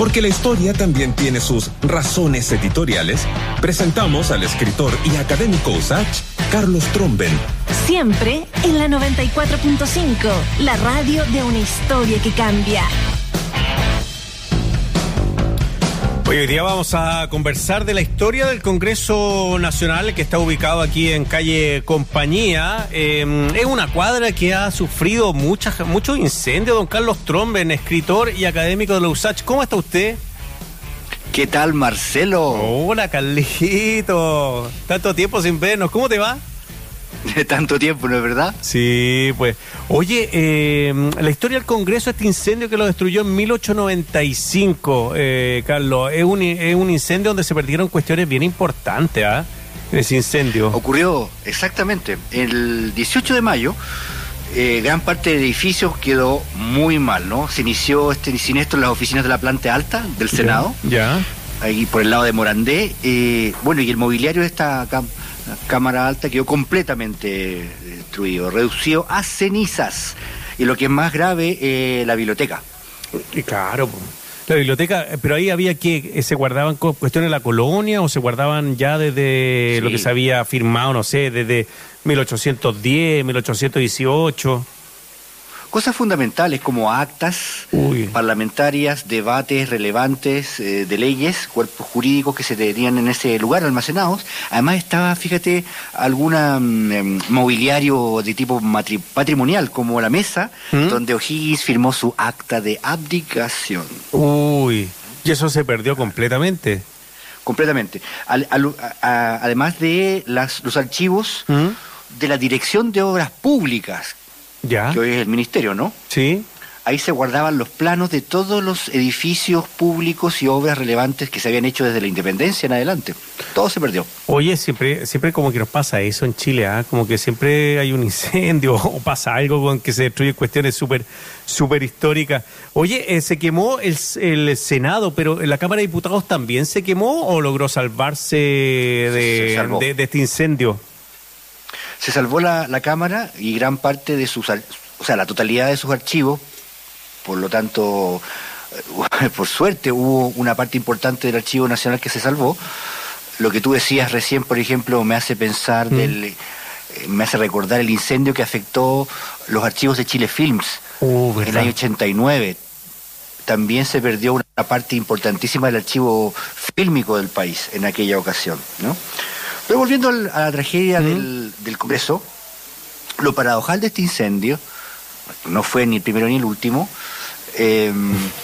Porque la historia también tiene sus razones editoriales, presentamos al escritor y académico USACH, Carlos Tromben. Siempre en la 94.5, la radio de una historia que cambia. Hoy día vamos a conversar de la historia del Congreso Nacional que está ubicado aquí en calle Compañía. Eh, es una cuadra que ha sufrido muchas, muchos incendios. Don Carlos Tromben, escritor y académico de la USACH. ¿Cómo está usted? ¿Qué tal, Marcelo? Hola, Carlito. Tanto tiempo sin vernos. ¿Cómo te va? De tanto tiempo, ¿no es verdad? Sí, pues. Oye, eh, la historia del Congreso, este incendio que lo destruyó en 1895, eh, Carlos, es un, es un incendio donde se perdieron cuestiones bien importantes, ¿ah? Ese incendio. Ocurrió exactamente el 18 de mayo. Eh, gran parte del edificio quedó muy mal, ¿no? Se inició este siniestro en las oficinas de la planta alta del Senado. Ya. Ahí por el lado de Morandé. Eh, bueno, y el mobiliario de esta Cámara Alta quedó completamente destruido, reducido a cenizas. Y lo que es más grave, eh, la biblioteca. Y claro, la biblioteca, eh, pero ahí había que, eh, ¿se guardaban cuestiones de la colonia o se guardaban ya desde Sí. lo que se había firmado, no sé, desde 1810, 1818? Cosas fundamentales como actas Uy. parlamentarias, debates relevantes eh, de leyes, cuerpos jurídicos que se tenían en ese lugar almacenados. Además estaba, fíjate, alguna mm, em, mobiliario de tipo patrimonial, como la mesa, ¿Mm? donde O'Higgins firmó su acta de abdicación. Uy, y eso se perdió completamente. Completamente. Al- a- además de las, los archivos ¿Mm? de la Dirección de Obras Públicas, ¿Ya? que hoy es el Ministerio, ¿no? Sí. Ahí se guardaban los planos de todos los edificios públicos y obras relevantes que se habían hecho desde la independencia en adelante. Todo se perdió. Oye, siempre, siempre como que nos pasa eso en Chile, ¿ah? Como que siempre hay un incendio o pasa algo con que se destruyen cuestiones súper súper históricas. Oye, eh, se quemó el, el Senado, pero la Cámara de Diputados también se quemó o logró salvarse de, Se de- de este incendio. Se salvó la, la Cámara y gran parte de sus, o sea, la totalidad de sus archivos, por lo tanto, eh, por suerte hubo una parte importante del Archivo Nacional que se salvó. Lo que tú decías recién, por ejemplo, me hace pensar Mm. del... eh, me hace recordar el incendio que afectó los archivos de Chile Films Uh, en el año 89. También se perdió una parte importantísima del archivo fílmico del país en aquella ocasión. ¿no? Pero volviendo al- a la tragedia del, del Congreso, lo paradojal de este incendio, no fue ni el primero ni el último, eh,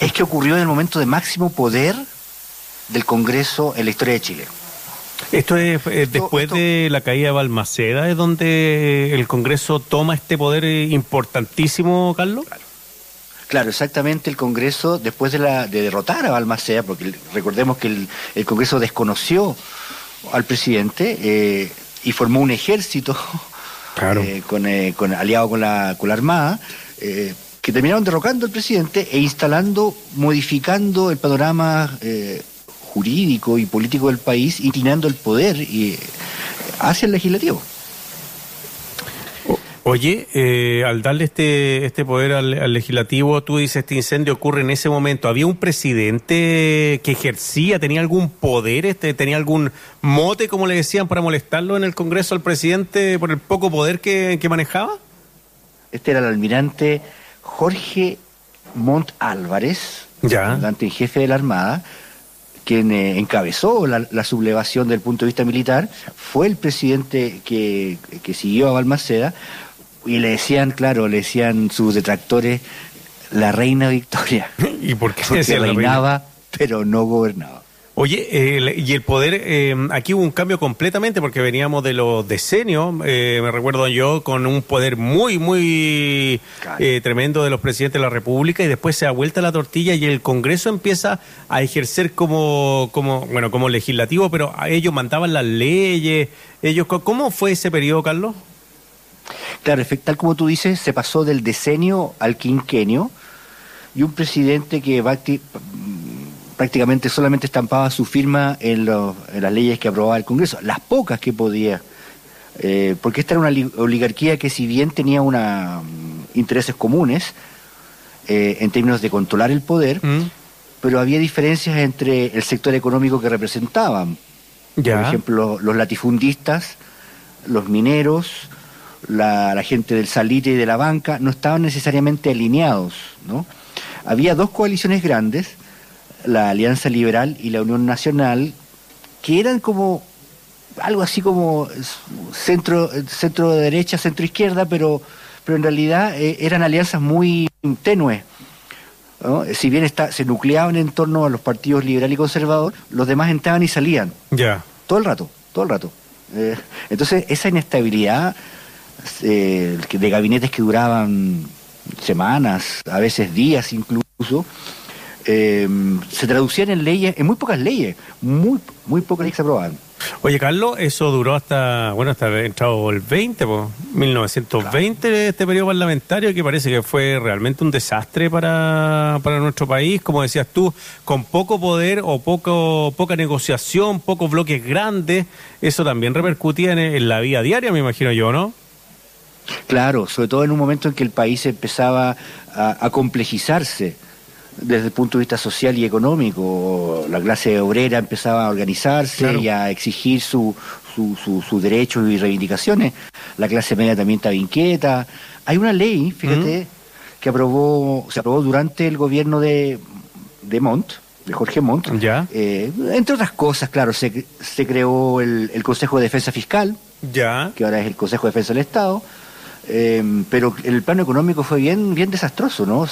es que ocurrió en el momento de máximo poder del Congreso en la historia de Chile. Esto es eh, Esto- después esto- de la caída de Balmaceda, es donde el Congreso toma este poder eh, importantísimo, Carlos. Claro, exactamente el Congreso, después de, la, de derrotar a Balmaceda, porque recordemos que el, el Congreso desconoció al presidente eh, y formó un ejército Claro. eh, con, eh, con- aliado con la, con la Armada, eh, que terminaron derrocando al presidente e instalando, modificando el panorama eh, jurídico y político del país, inclinando el poder y, hacia el legislativo. Oye, eh, al darle este, este poder al, al legislativo, tú dices, este incendio ocurre en ese momento. ¿Había un presidente que ejercía, tenía algún poder, este, tenía algún mote, como le decían, para molestarlo en el Congreso al presidente por el poco poder que, que manejaba? Este era el almirante Jorge Montt Álvarez, Ya. comandante en jefe de la Armada, quien eh, encabezó la, la sublevación desde el punto de vista militar, fue el presidente que, que siguió a Balmaceda, y le decían, claro, le decían sus detractores, la reina Victoria, ¿Y por qué porque reinaba, pero no gobernaba. Oye, y el poder, eh, aquí hubo un cambio completamente porque veníamos de los decenios, eh, me recuerdo yo, con un poder muy, muy eh, tremendo de los presidentes de la República y después se da vuelta la tortilla y el Congreso empieza a ejercer como, como bueno, como legislativo, pero a ellos mandaban las leyes, ellos, ¿cómo fue ese periodo, Carlos? Claro, tal como tú dices, se pasó del decenio al quinquenio y un presidente que bacti- prácticamente solamente estampaba su firma en, lo- en las leyes que aprobaba el Congreso, las pocas que podía, Eh, porque esta era una li- oligarquía que si bien tenía una, mm, intereses comunes eh, en términos de controlar el poder, ¿Mm? pero había diferencias entre el sector económico que representaban. Ya. Por ejemplo, los latifundistas, los mineros, la, la gente del salite y de la banca, no estaban necesariamente alineados. ¿no? Había dos coaliciones grandes, la Alianza Liberal y la Unión Nacional, que eran como algo así como centro, centro de derecha, centro izquierda, pero, pero en realidad eh, eran alianzas muy tenues. ¿no? Si bien está, se nucleaban en torno a los partidos liberal y conservador, los demás entraban y salían. Ya. Todo el rato, todo el rato. Eh, entonces, esa inestabilidad eh, de gabinetes que duraban semanas, a veces días incluso, eh, se traducían en leyes, en muy pocas leyes, muy, muy pocas leyes se aprobaban. Oye, Carlos, eso duró hasta, bueno, hasta entrado el 20, po, 1920, este periodo parlamentario, que parece que fue realmente un desastre para, para nuestro país, como decías tú, con poco poder o poco, poca negociación, pocos bloques grandes, eso también repercutía en, en la vida diaria, me imagino yo, ¿no? Claro, sobre todo en un momento en que el país empezaba a, a complejizarse desde el punto de vista social y económico. La clase obrera empezaba a organizarse Claro. y a exigir su, su- su- sus derechos y reivindicaciones. La clase media también estaba inquieta. Hay una ley, fíjate, que aprobó, se aprobó durante el gobierno de, de Montt, de Jorge Montt. Ya. Eh, entre otras cosas, claro, se, se creó el, el Consejo de Defensa Fiscal, Ya. que ahora es el Consejo de Defensa del Estado, eh, pero el plano económico fue bien, bien desastroso, ¿no?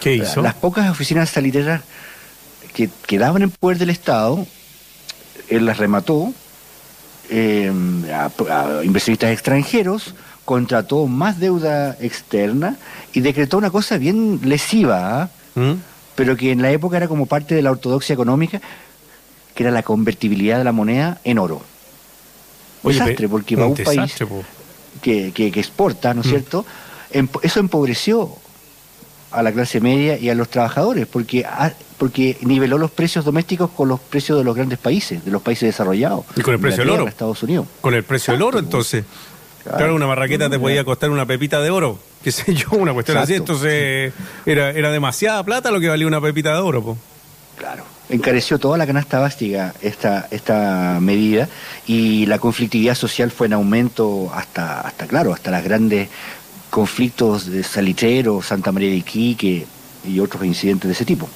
¿Qué hizo? Las pocas oficinas salitreras que quedaban en poder del Estado, él las remató eh, a, a inversionistas extranjeros, contrató más deuda externa y decretó una cosa bien lesiva, ¿ah? ¿Mm? pero que en la época era como parte de la ortodoxia económica, que era la convertibilidad de la moneda en oro. Oye, desastre, porque para un país po. Que, que- que exporta, ¿no es Mm. cierto? Empo- eso empobreció a la clase media y a los trabajadores, porque, porque niveló los precios domésticos con los precios de los grandes países, de los países desarrollados. Y con el precio del oro. Estados Unidos. Con el precio del oro, Exacto, entonces. Claro. Claro, una marraqueta te podía costar una pepita de oro, qué sé yo, una cuestión así. Entonces, era, era demasiada plata lo que valía una pepita de oro, po. Claro. Encareció toda la canasta básica esta, esta medida y la conflictividad social fue en aumento hasta, hasta claro, hasta los grandes conflictos de Salitrero, Santa María de Iquique y otros incidentes de ese tipo.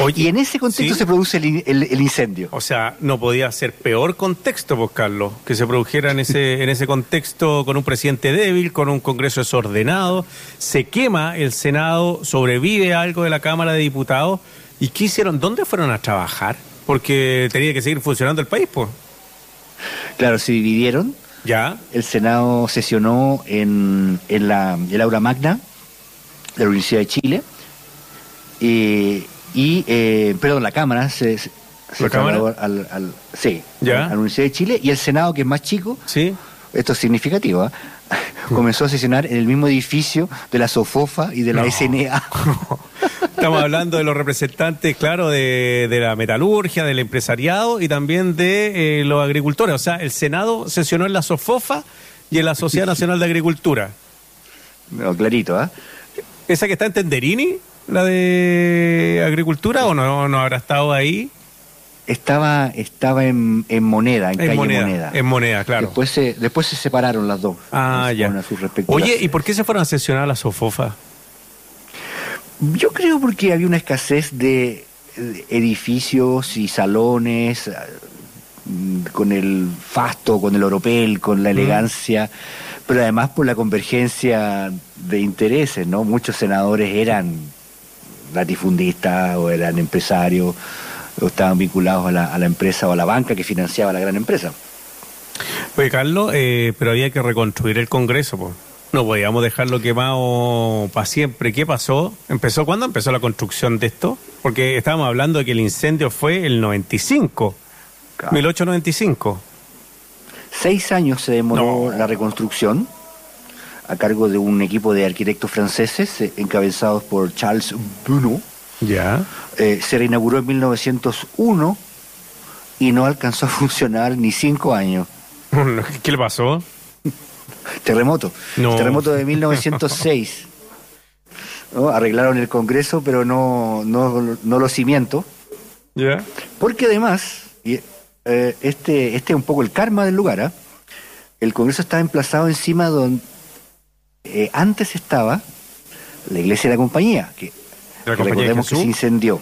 Oye, y en ese contexto ¿sí? se produce el, el- el incendio. O sea, no podía ser peor contexto, pues, Carlos, que se produjera en ese, en ese contexto con un presidente débil, con un Congreso desordenado, se quema el Senado, sobrevive algo de la Cámara de Diputados. ¿Y qué hicieron? ¿Dónde fueron a trabajar? Porque tenía que seguir funcionando el país, pues. Claro, se dividieron. Ya, El Senado sesionó en, en la, el aula magna de la Universidad de Chile. eh, y, eh, perdón, la Cámara se, se ¿La Cámara? al, al- sí, Ya. a la Universidad de Chile. Y el Senado, que es más chico, ¿sí? esto es significativo, ¿ah? comenzó a sesionar en el mismo edificio de la SOFOFA y de la No. SNA. Estamos hablando de los representantes, claro, de, de la metalurgia, del empresariado y también de eh, los agricultores. O sea, el Senado sesionó en la SOFOFA y en la Sociedad Nacional de Agricultura. No, clarito, ¿ah? ¿Esa que está en Tenderini, la de agricultura, o no, no habrá estado ahí? Estaba, estaba en, en moneda, en, En calle moneda, moneda. en moneda, claro. Después se, después se separaron las dos. Ah, ya. Oye, ¿y por qué se fueron a sesionar a la SOFOFA? Yo creo porque había una escasez de edificios y salones eh, mm, con el fasto, con el oropel, con la elegancia, pero además por la convergencia de intereses, ¿no? Muchos senadores eran latifundistas o eran empresarios o estaban vinculados a la, a la empresa o a la banca que financiaba la gran empresa. Oye, Carlos, eh, pero había que reconstruir el Congreso, pues. No podíamos dejarlo quemado para siempre. ¿Qué pasó? ¿Empezó cuándo empezó la construcción de esto? Porque estábamos hablando de que el incendio fue el 95, Claro. 1895. Seis años se demoró No. la reconstrucción a cargo de un equipo de arquitectos franceses eh, encabezados por Charles Bruno. Ya. Eh, se reinauguró en 1901 y no alcanzó a funcionar ni cinco años. ¿Qué le pasó? Terremoto. No. Terremoto de 1906. ¿no? Arreglaron el Congreso, pero no, no, no los cimientos. ¿Ya? Porque además, y, eh, este, este es un poco el karma del lugar, ¿ah? el Congreso está emplazado encima donde eh, antes estaba la iglesia de la compañía, que, ¿La que compañía de recordemos que se incendió.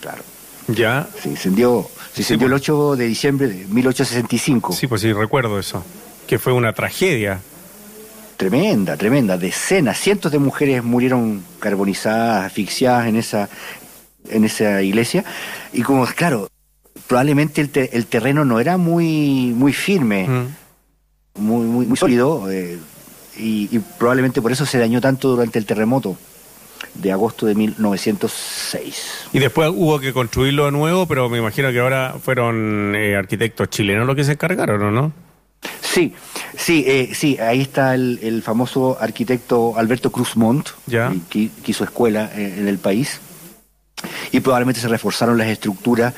Claro, Ya. se incendió, se incendió pues. el 8 de diciembre de 1865. Sí, pues sí, recuerdo eso. Que fue una tragedia. Tremenda, tremenda. Decenas, cientos de mujeres murieron carbonizadas, asfixiadas en esa, en esa iglesia. Y como, claro, probablemente el, te- el terreno no era muy, muy firme, Mm. muy, muy, muy sólido, eh, y, y probablemente por eso se dañó tanto durante el terremoto de agosto de 1906. Y después hubo que construirlo de nuevo, pero me imagino que ahora fueron eh, arquitectos chilenos los que se encargaron, ¿o no? Sí, sí, eh, sí, ahí está el, el famoso arquitecto Alberto Cruz Montt, Ya. eh, que, que hizo escuela eh, en el país, y probablemente se reforzaron las estructuras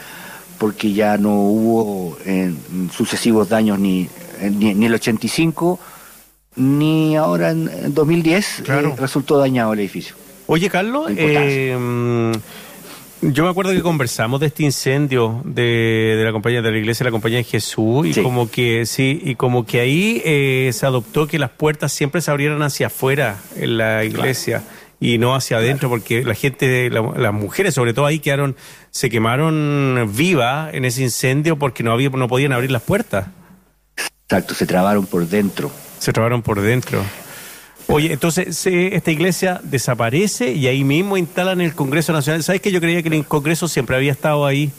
porque ya no hubo eh, sucesivos daños ni, ni, ni el 85 ni ahora en, en 2010 eh, Claro. resultó dañado el edificio. Oye, Carlos, yo me acuerdo que conversamos de este incendio de, de la compañía de la iglesia de la compañía de Jesús y Sí. como que sí y como que ahí eh, se adoptó que las puertas siempre se abrieran hacia afuera en la iglesia y no hacia adentro porque la gente, la- las mujeres sobre todo ahí quedaron, se quemaron vivas en ese incendio porque no había, no podían abrir las puertas, Exacto, se trabaron por dentro. se trabaron por dentro. Oye, entonces esta iglesia desaparece y ahí mismo instalan el Congreso Nacional. ¿Sabes que yo creía que el Congreso siempre había estado ahí?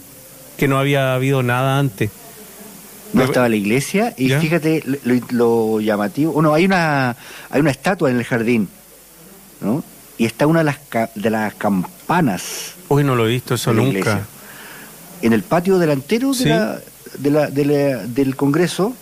Que no había habido nada antes. No estaba la iglesia y ¿Ya? fíjate lo, lo llamativo. Bueno, hay una hay una estatua en el jardín, ¿no? Y está una de las de las campanas Hoy no lo he visto eso nunca. iglesia. En el patio delantero de Sí. la- de la- de la- del Congreso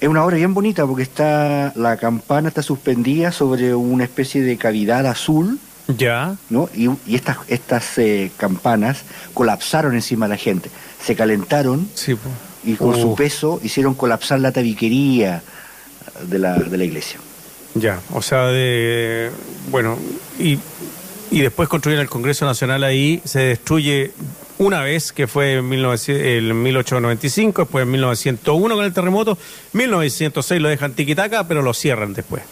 es una obra bien bonita porque está la campana está suspendida sobre una especie de cavidad azul, Ya. ¿no? Y, y estas estas eh, campanas colapsaron encima de la gente, se calentaron Sí. y con su Uh, peso hicieron colapsar la tabiquería de la, de la iglesia. Ya, o sea, de. Bueno, y, y después construyen el Congreso Nacional ahí, se destruye una vez, que fue en 1900 el 1895, después en 1901 con el terremoto, 1906 lo dejan tiquitaca, pero lo cierran después.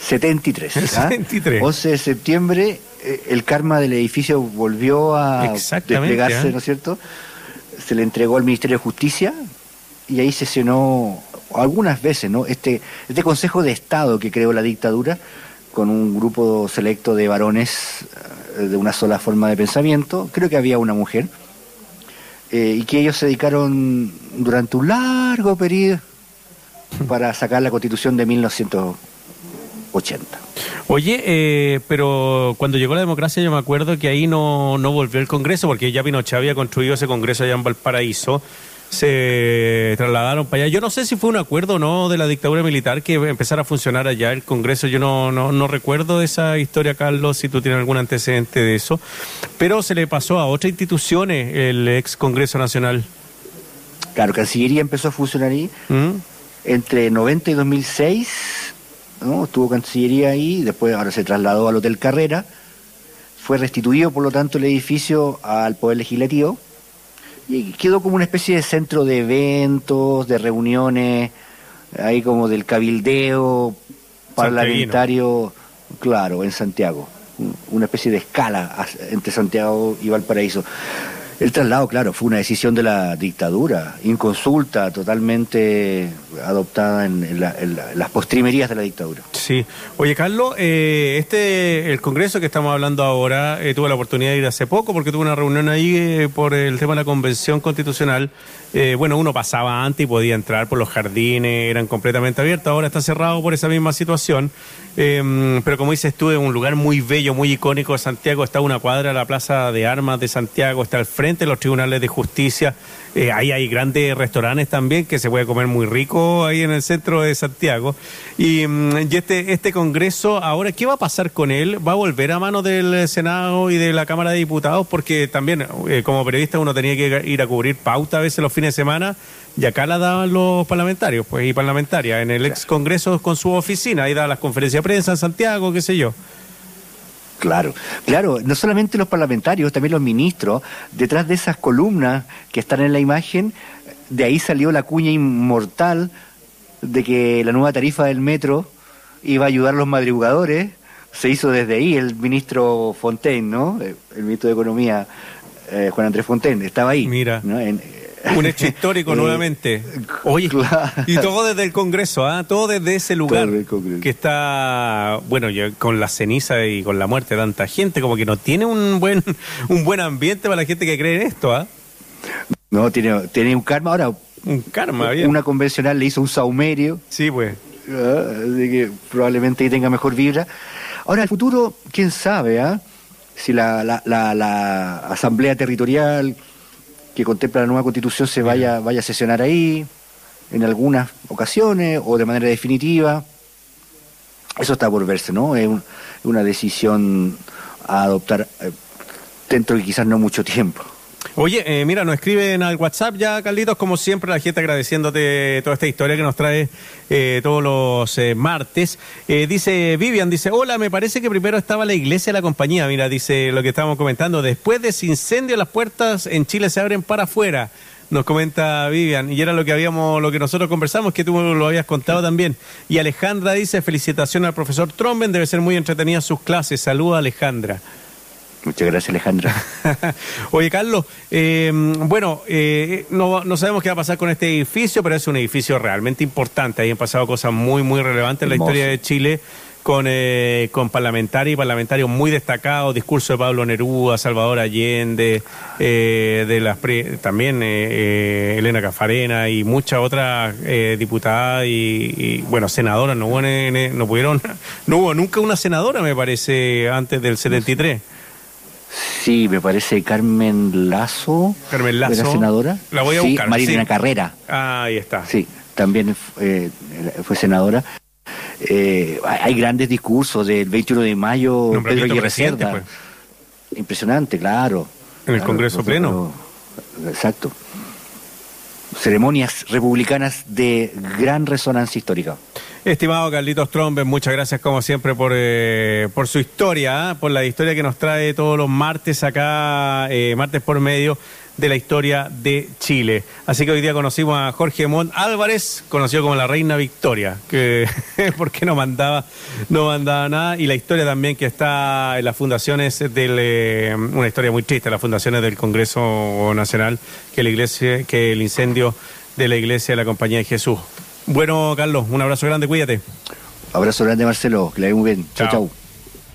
73. ¿ah? 73. 11 de septiembre, eh, el karma del edificio volvió a desplegarse, ¿ah? ¿no es cierto? Se le entregó al Ministerio de Justicia y ahí sesionó algunas veces, ¿no? Este, este Consejo de Estado que creó la dictadura con un grupo selecto de varones eh, de una sola forma de pensamiento, creo que había una mujer, eh, y que ellos se dedicaron durante un largo periodo para sacar la constitución de 1980. Oye, eh, pero cuando llegó la democracia yo me acuerdo que ahí no, no volvió el Congreso, porque ya Pinochet había construido ese Congreso allá en Valparaíso. Se trasladaron para allá. Yo no sé si fue un acuerdo o no de la dictadura militar que empezara a funcionar allá el Congreso. Yo no, no, no recuerdo esa historia, Carlos, si tú tienes algún antecedente de eso. Pero se le pasó a otras instituciones el ex Congreso Nacional. Claro, Cancillería empezó a funcionar ahí ¿Mm? entre 90 y 2006, ¿no? Estuvo Cancillería ahí, después ahora se trasladó al Hotel Carrera, fue restituido por lo tanto el edificio al Poder Legislativo y quedó como una especie de centro de eventos, de reuniones, ahí como del cabildeo parlamentario, claro, en Santiago, una especie de escala entre Santiago y Valparaíso. El traslado, claro, fue una decisión de la dictadura, inconsulta, totalmente adoptada en, en la- en la- en las postrimerías de la dictadura. Sí. Oye, Carlos, eh, este, el Congreso que estamos hablando ahora, eh, tuve la oportunidad de ir hace poco porque tuve una reunión ahí eh, por el tema de la Convención Constitucional. Eh, bueno, uno pasaba antes y podía entrar por los jardines, eran completamente abiertos, ahora está cerrado por esa misma situación. Pero como dices tú, es un lugar muy bello, muy icónico de Santiago, está una cuadra de la Plaza de Armas de Santiago, está al frente los tribunales de justicia. Eh, ahí hay grandes restaurantes también que se puede comer muy rico ahí en el centro de Santiago. Y, mm, y este, este Congreso, ahora, ¿qué va a pasar con él? ¿Va a volver a manos del Senado y de la Cámara de Diputados? Porque también, eh, como periodista, uno tenía que ir a cubrir pauta a veces los fines de semana y acá la daban los parlamentarios pues y parlamentarias en el ex Congreso con su oficina. Ahí daban las conferencias de prensa en Santiago, qué sé yo. Claro, claro, no solamente los parlamentarios, también los ministros, detrás de esas columnas que están en la imagen, de ahí salió la cuña inmortal de que la nueva tarifa del metro iba a ayudar a los madrugadores, se hizo desde ahí el ministro Fontaine, ¿no? El ministro de Economía, eh, Juan Andrés Fontaine, estaba ahí. Mira. Un hecho histórico eh, nuevamente. Oye, y todo desde el Congreso, ¿ah? todo desde ese lugar que está, bueno, con la ceniza y con la muerte de tanta gente, como que no tiene un buen, un buen ambiente para la gente que cree en esto, ¿ah? No, tiene, tiene un karma ahora. Un karma, bien. Una convencional le hizo un saumerio. Sí, pues. Ah, así que probablemente ahí tenga mejor vibra. Ahora, el futuro, quién sabe, ¿ah? Si la, la, la Asamblea Territorial que contempla la nueva constitución se vaya, vaya a sesionar ahí, en algunas ocasiones o de manera definitiva. Eso está por verse, ¿no? Es una decisión a adoptar eh, dentro de quizás no mucho tiempo. Oye, eh, mira, nos escriben al WhatsApp ya, Carlitos, como siempre, la gente agradeciéndote toda esta historia que nos trae eh, todos los eh, martes. dice Vivian, dice, hola, me parece que primero estaba la iglesia la compañía. Mira, dice lo que estábamos comentando. Después de ese incendio, las puertas en Chile se abren para afuera. Nos comenta Vivian, y era lo que habíamos, lo que nosotros conversamos, que tú lo habías contado también. Y Alejandra dice, felicitaciones al profesor Tromben, debe ser muy entretenida sus clases. Saluda Alejandra. Muchas gracias, Alejandra. Oye, Carlos, eh, bueno, eh, no, no, sabemos qué va a pasar con este edificio, pero es un edificio realmente importante. Ahí han pasado cosas muy, muy relevantes en la historia de Chile. Con, eh, con parlamentarios y parlamentarios muy destacados, discurso de Pablo Neruda, Salvador Allende, de las también Elena Cafarena y muchas otras diputadas y, bueno, senadoras, no hubo, no pudieron, no hubo nunca una senadora, me parece, antes del 73. Sí, me parece Carmen Lazo. Carmen Lazo. la senadora. La voy a buscar. Marina Carrera. Ah, ahí está. Sí, también eh, fue senadora. Eh, hay grandes discursos del 21 de mayo, Pedro. Pues. Impresionante, claro. En el Congreso Pleno. Exacto. Ceremonias republicanas de gran resonancia histórica. Estimado Carlitos Trombe, muchas gracias como siempre por, eh, por su historia, ¿ah? por la historia que nos trae todos los martes acá, eh, martes por medio de la historia de Chile. Así que hoy día conocimos a Jorge Mont Álvarez, conocido como la Reina Victoria, que porque no mandaba, no mandaba nada, y la historia también que está en las fundaciones del, eh, una historia muy triste, las fundaciones del Congreso Nacional, que la iglesia, que el incendio de la iglesia de la Compañía de Jesús. Bueno, Carlos, un abrazo grande, cuídate. Abrazo grande, Marcelo, que le vaya muy bien. Chao, chao.